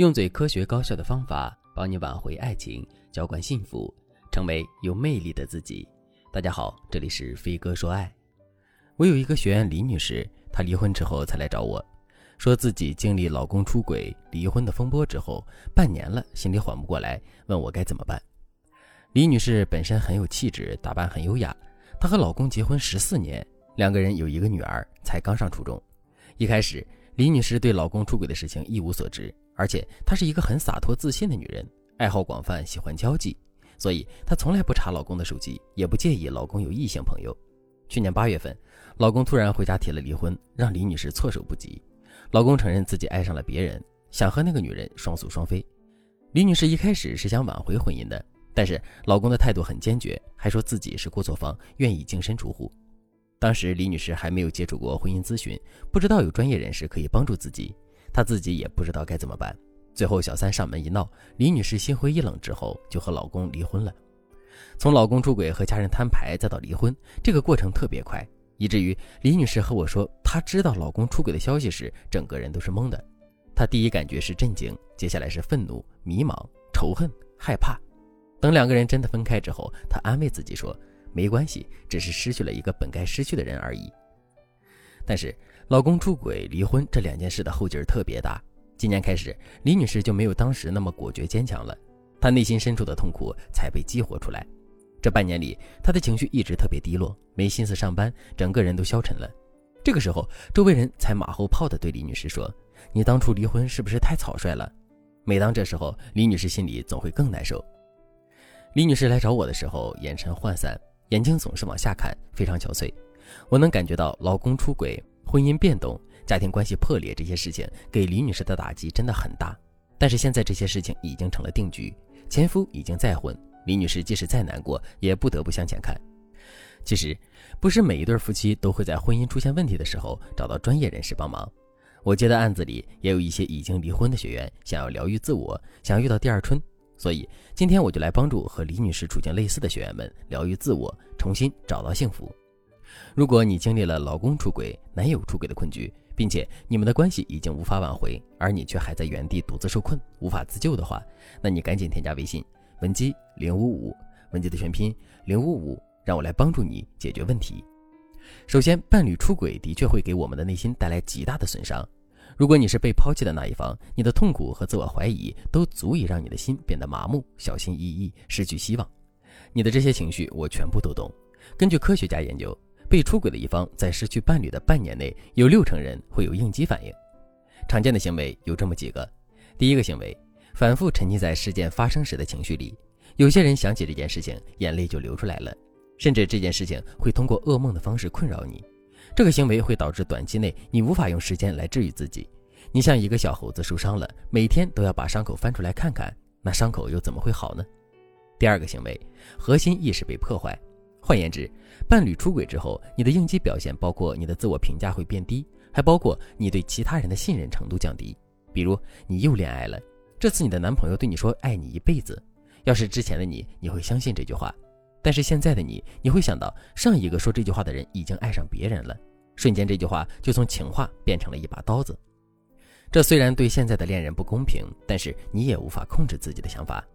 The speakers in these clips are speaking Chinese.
用最科学高效的方法帮你挽回爱情，浇灌幸福，成为有魅力的自己。大家好，这里是飞哥说爱。我有一个学员李女士，她离婚之后才来找我，说自己经历老公出轨、离婚的风波之后，半年了，心里缓不过来，问我该怎么办。李女士本身很有气质，打扮很优雅。她和老公结婚十四年，两个人有一个女儿，才刚上初中。一开始，李女士对老公出轨的事情一无所知。而且她是一个很洒脱自信的女人，爱好广泛，喜欢交际，所以她从来不查老公的手机，也不介意老公有异性朋友。去年八月份，老公突然回家提了离婚，让李女士措手不及。老公承认自己爱上了别人，想和那个女人双宿双飞。李女士一开始是想挽回婚姻的，但是老公的态度很坚决，还说自己是过错方，愿意净身出户。当时李女士还没有接触过婚姻咨询，不知道有专业人士可以帮助自己。她自己也不知道该怎么办，最后小三上门一闹，李女士心灰意冷之后，就和老公离婚了。从老公出轨和家人摊牌，再到离婚，这个过程特别快，以至于李女士和我说，她知道老公出轨的消息时，整个人都是懵的。她第一感觉是震惊，接下来是愤怒、迷茫、仇恨、害怕。等两个人真的分开之后，她安慰自己说，没关系，只是失去了一个本该失去的人而已。但是，老公出轨、离婚这两件事的后劲儿特别大。今年开始，李女士就没有当时那么果决坚强了，她内心深处的痛苦才被激活出来。这半年里，她的情绪一直特别低落，没心思上班，整个人都消沉了。这个时候，周围人才马后炮地对李女士说：“你当初离婚是不是太草率了？”每当这时候，李女士心里总会更难受。李女士来找我的时候，眼神涣散，眼睛总是往下看，非常憔悴。我能感觉到老公出轨、婚姻变动、家庭关系破裂这些事情给李女士的打击真的很大。但是现在这些事情已经成了定局，前夫已经再婚，李女士即使再难过，也不得不向前看。其实，不是每一对夫妻都会在婚姻出现问题的时候找到专业人士帮忙。我接的案子里也有一些已经离婚的学员想要疗愈自我，想遇到第二春，所以今天我就来帮助和李女士处境类似的学员们疗愈自我，重新找到幸福。如果你经历了老公出轨、男友出轨的困局，并且你们的关系已经无法挽回，而你却还在原地独自受困、无法自救的话，那你赶紧添加微信文姬零五五，文姬的全拼零五五，让我来帮助你解决问题。首先，伴侣出轨的确会给我们的内心带来极大的损伤。如果你是被抛弃的那一方，你的痛苦和自我怀疑都足以让你的心变得麻木、小心翼翼、失去希望。你的这些情绪，我全部都懂。根据科学家研究。被出轨的一方在失去伴侣的半年内，有六成人会有应激反应。常见的行为有这么几个：第一个行为，反复沉溺在事件发生时的情绪里。有些人想起这件事情，眼泪就流出来了，甚至这件事情会通过噩梦的方式困扰你。这个行为会导致短期内你无法用时间来治愈自己。你像一个小猴子受伤了，每天都要把伤口翻出来看看，那伤口又怎么会好呢？第二个行为，核心意识被破坏。换言之，伴侣出轨之后，你的应激表现包括你的自我评价会变低，还包括你对其他人的信任程度降低。比如，你又恋爱了，这次你的男朋友对你说爱你一辈子，要是之前的你，你会相信这句话；但是现在的你，你会想到上一个说这句话的人已经爱上别人了，瞬间这句话就从情话变成了一把刀子。这虽然对现在的恋人不公平，但是你也无法控制自己的想法。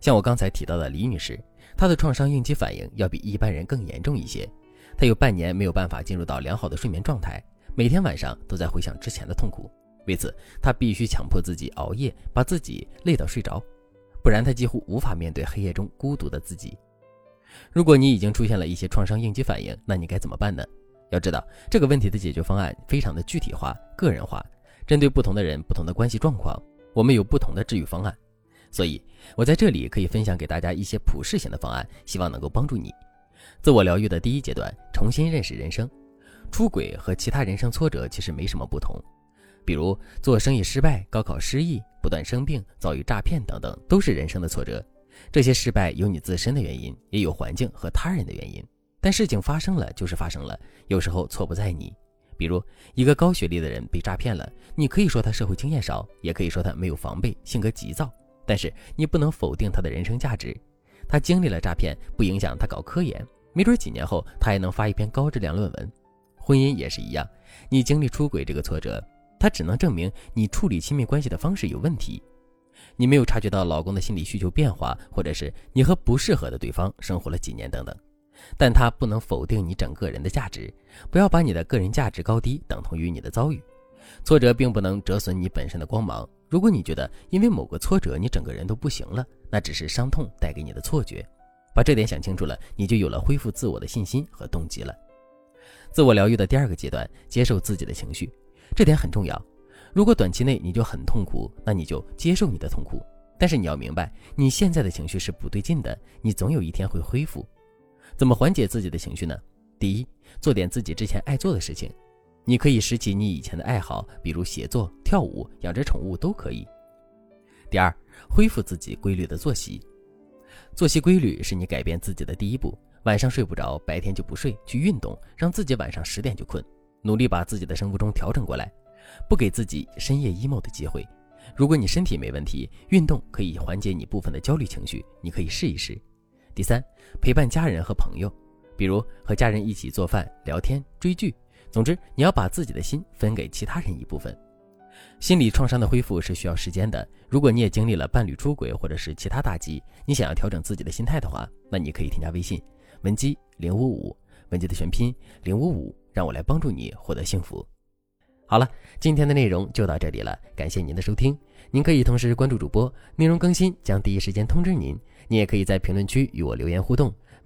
像我刚才提到的李女士。她的创伤应激反应要比一般人更严重一些，她有半年没有办法进入到良好的睡眠状态，每天晚上都在回想之前的痛苦。为此，她必须强迫自己熬夜，把自己累到睡着，不然她几乎无法面对黑夜中孤独的自己。如果你已经出现了一些创伤应激反应，那你该怎么办呢？要知道，这个问题的解决方案非常的具体化、个人化，针对不同的人、不同的关系状况，我们有不同的治愈方案。所以，我在这里可以分享给大家一些普适性的方案，希望能够帮助你。自我疗愈的第一阶段，重新认识人生。出轨和其他人生挫折其实没什么不同，比如做生意失败、高考失意、不断生病、遭遇诈骗等等，都是人生的挫折。这些失败有你自身的原因，也有环境和他人的原因。但事情发生了就是发生了，有时候错不在你。比如一个高学历的人被诈骗了，你可以说他社会经验少，也可以说他没有防备、性格急躁。但是你不能否定他的人生价值，他经历了诈骗，不影响他搞科研，没准几年后他还能发一篇高质量论文。婚姻也是一样，你经历出轨这个挫折，它只能证明你处理亲密关系的方式有问题。你没有察觉到老公的心理需求变化，或者是你和不适合的对方生活了几年等等，但他不能否定你整个人的价值。不要把你的个人价值高低等同于你的遭遇，挫折并不能折损你本身的光芒。如果你觉得因为某个挫折你整个人都不行了，那只是伤痛带给你的错觉。把这点想清楚了，你就有了恢复自我的信心和动机了。自我疗愈的第二个阶段，接受自己的情绪，这点很重要。如果短期内你就很痛苦，那你就接受你的痛苦。但是你要明白，你现在的情绪是不对劲的，你总有一天会恢复。怎么缓解自己的情绪呢？第一，做点自己之前爱做的事情。你可以拾起你以前的爱好，比如写作、跳舞、养只宠物都可以。第二，恢复自己规律的作息。作息规律是你改变自己的第一步。晚上睡不着，白天就不睡，去运动，让自己晚上十点就困，努力把自己的生物钟调整过来。不给自己深夜 emo 的机会。如果你身体没问题，运动可以缓解你部分的焦虑情绪，你可以试一试。第三，陪伴家人和朋友，比如和家人一起做饭、聊天、追剧。总之，你要把自己的心分给其他人一部分。心理创伤的恢复是需要时间的。如果你也经历了伴侣出轨或者是其他打击，你想要调整自己的心态的话，那你可以添加微信文姬零五五，文姬的全拼零五五，让我来帮助你获得幸福。好了，今天的内容就到这里了，感谢您的收听。您可以同时关注主播，内容更新将第一时间通知您。您也可以在评论区与我留言互动，